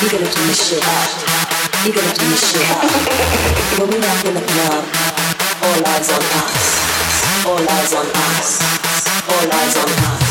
You're gonna turn this shit up. You're gonna turn this shit up. But we rock in the club. All eyes on us. All eyes on us. All eyes on us.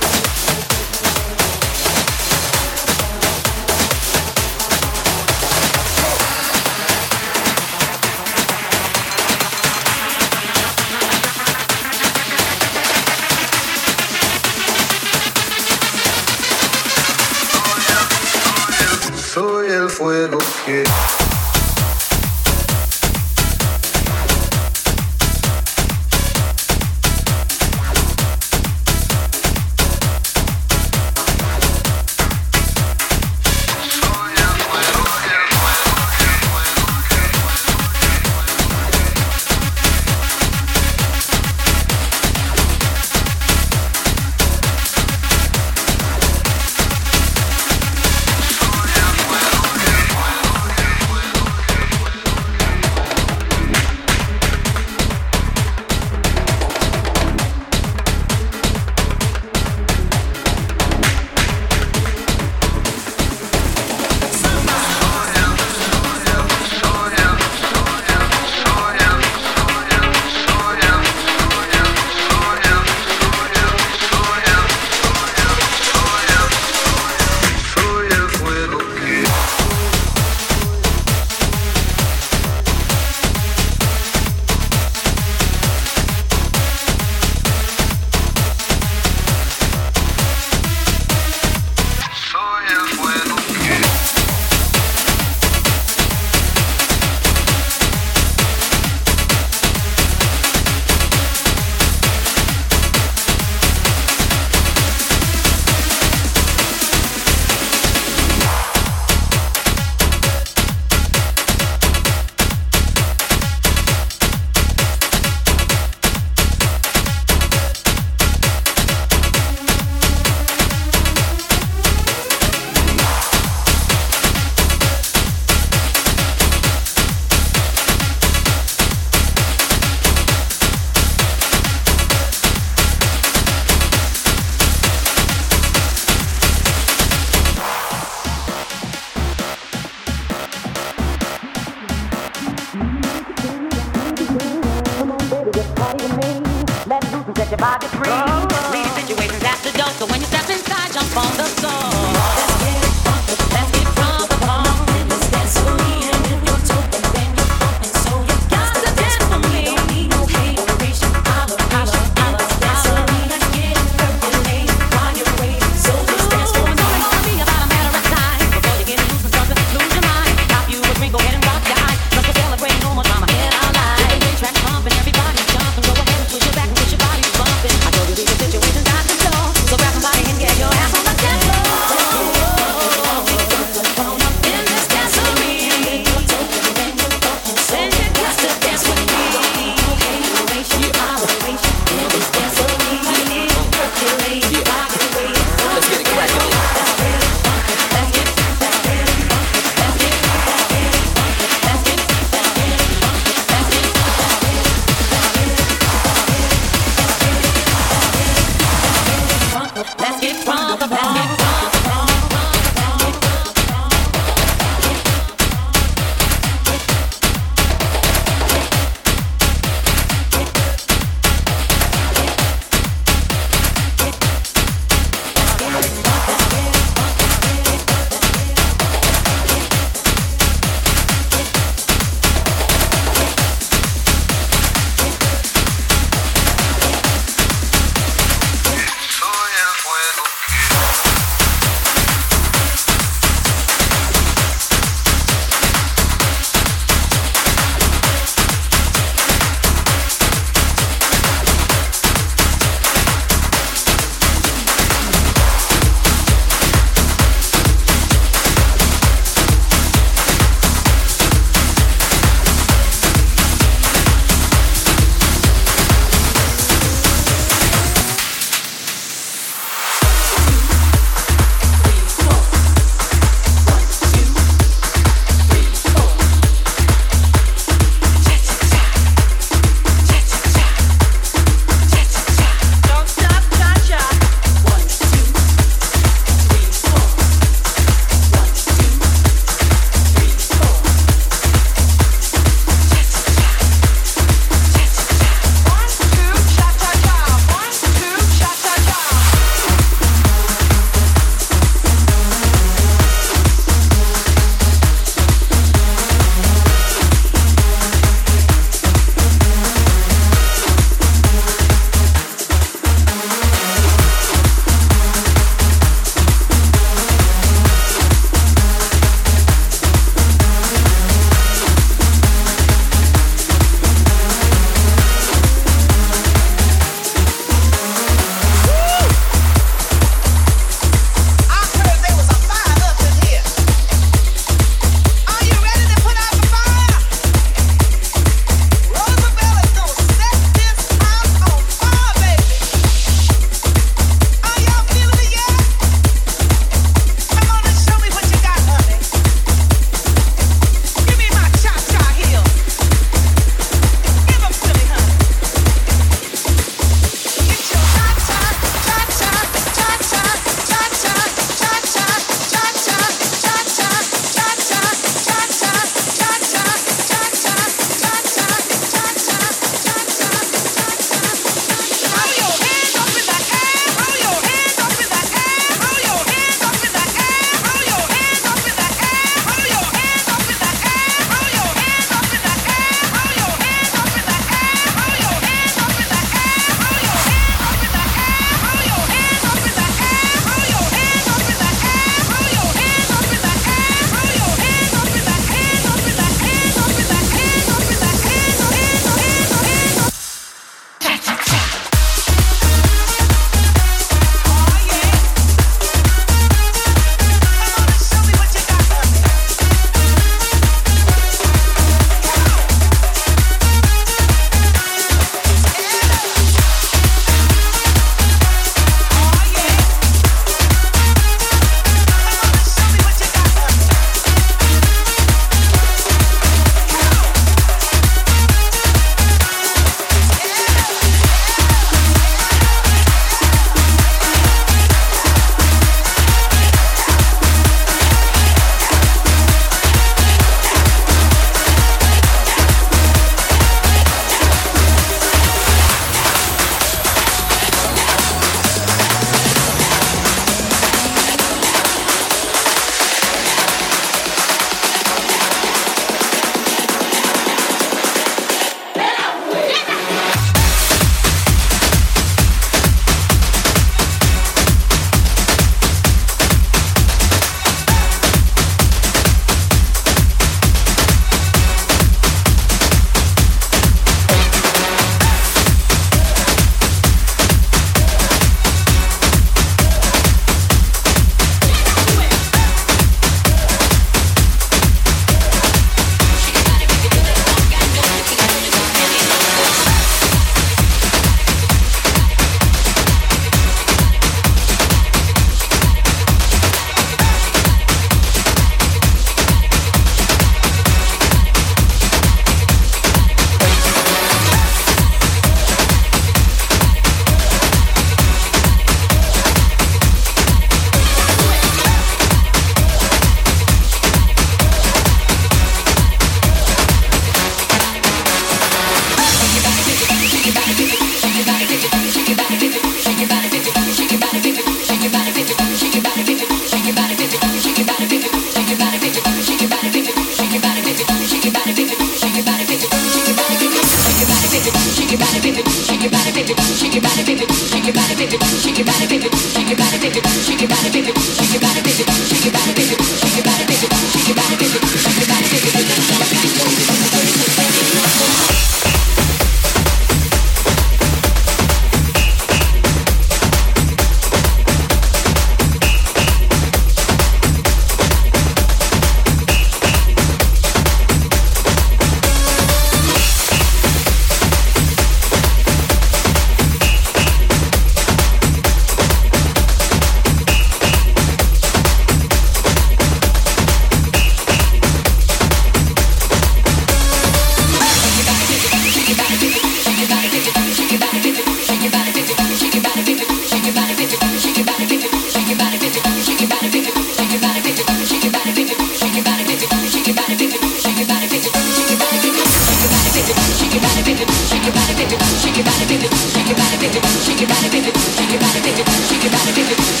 body, baby, shake your body, baby, shake your body, baby, shake your body, baby, shake your body, baby.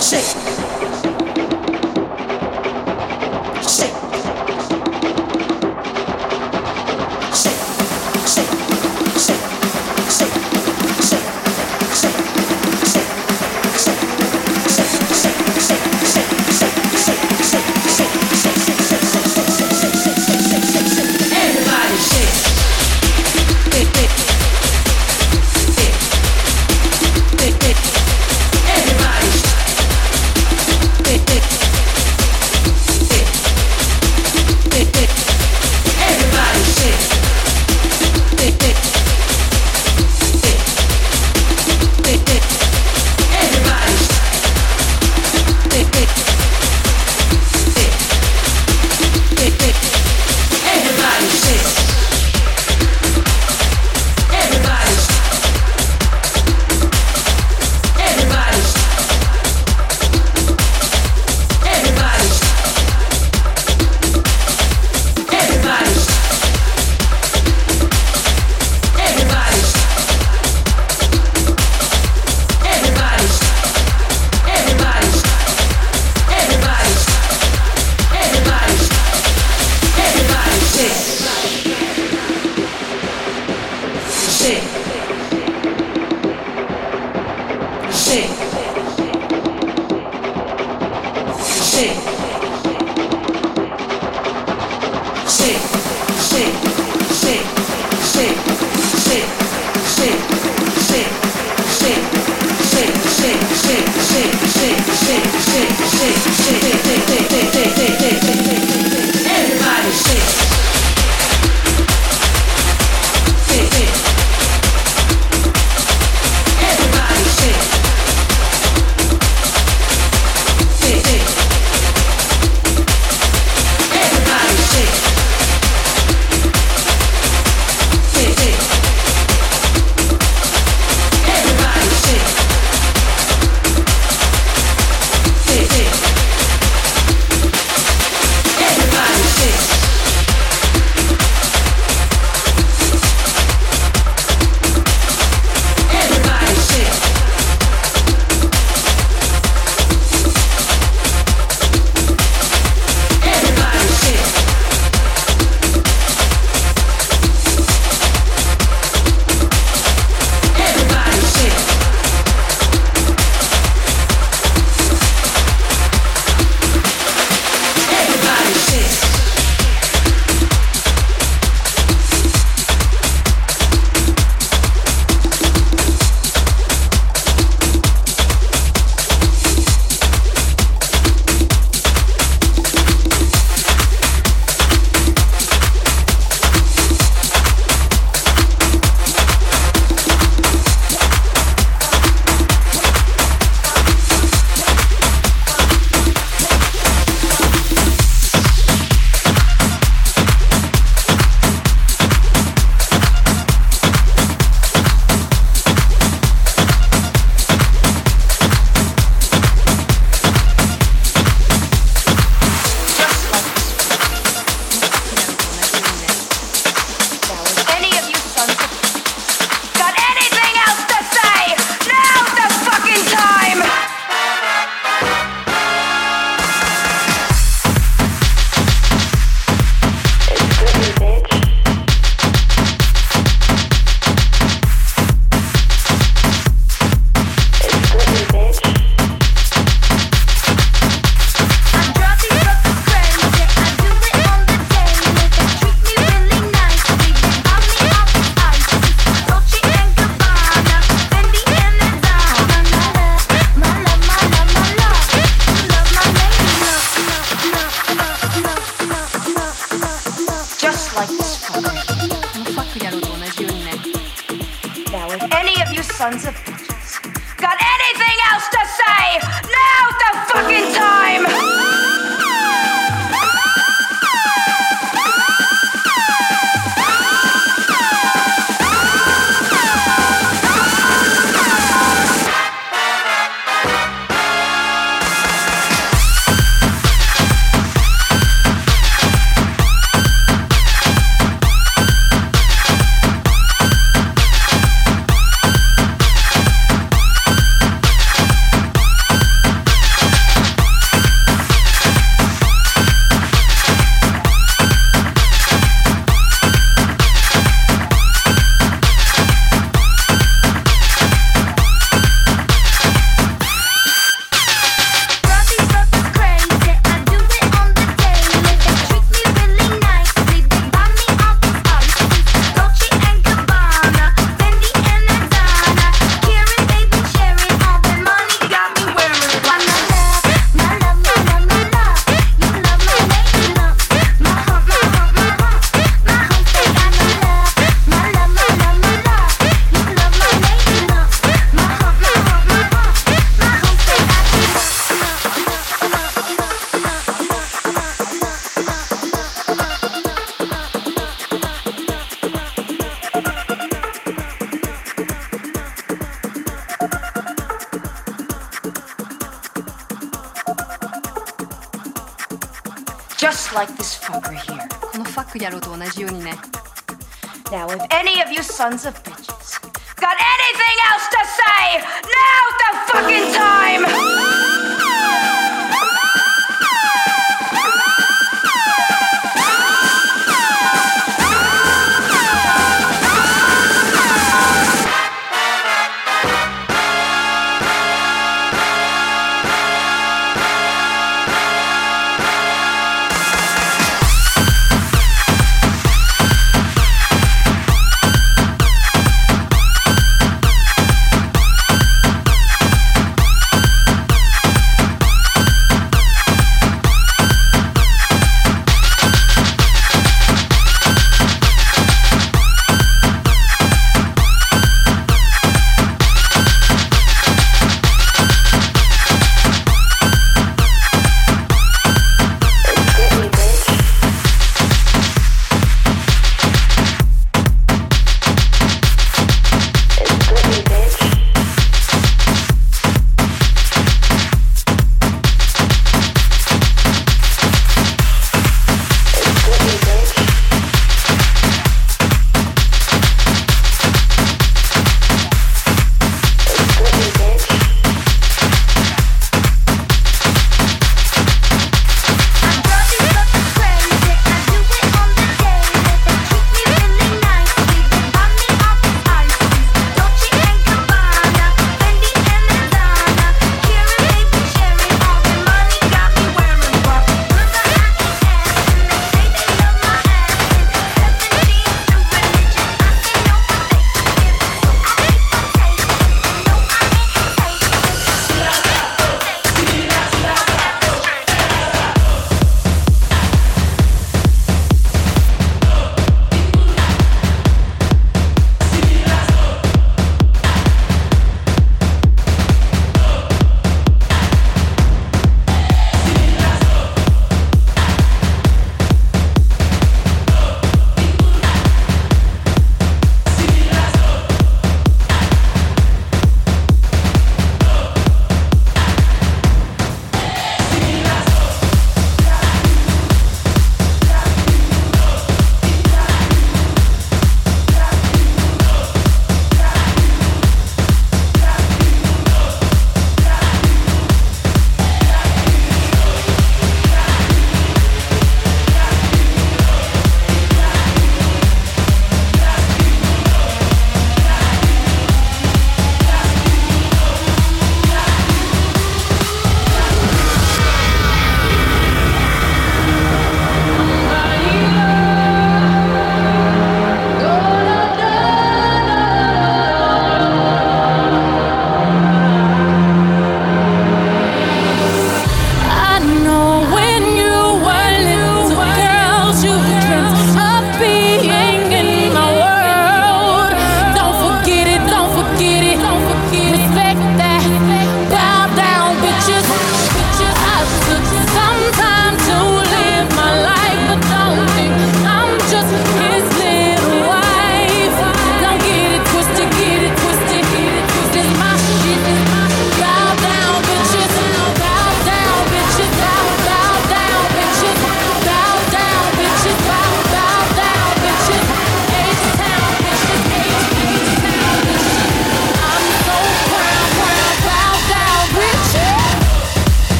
shake.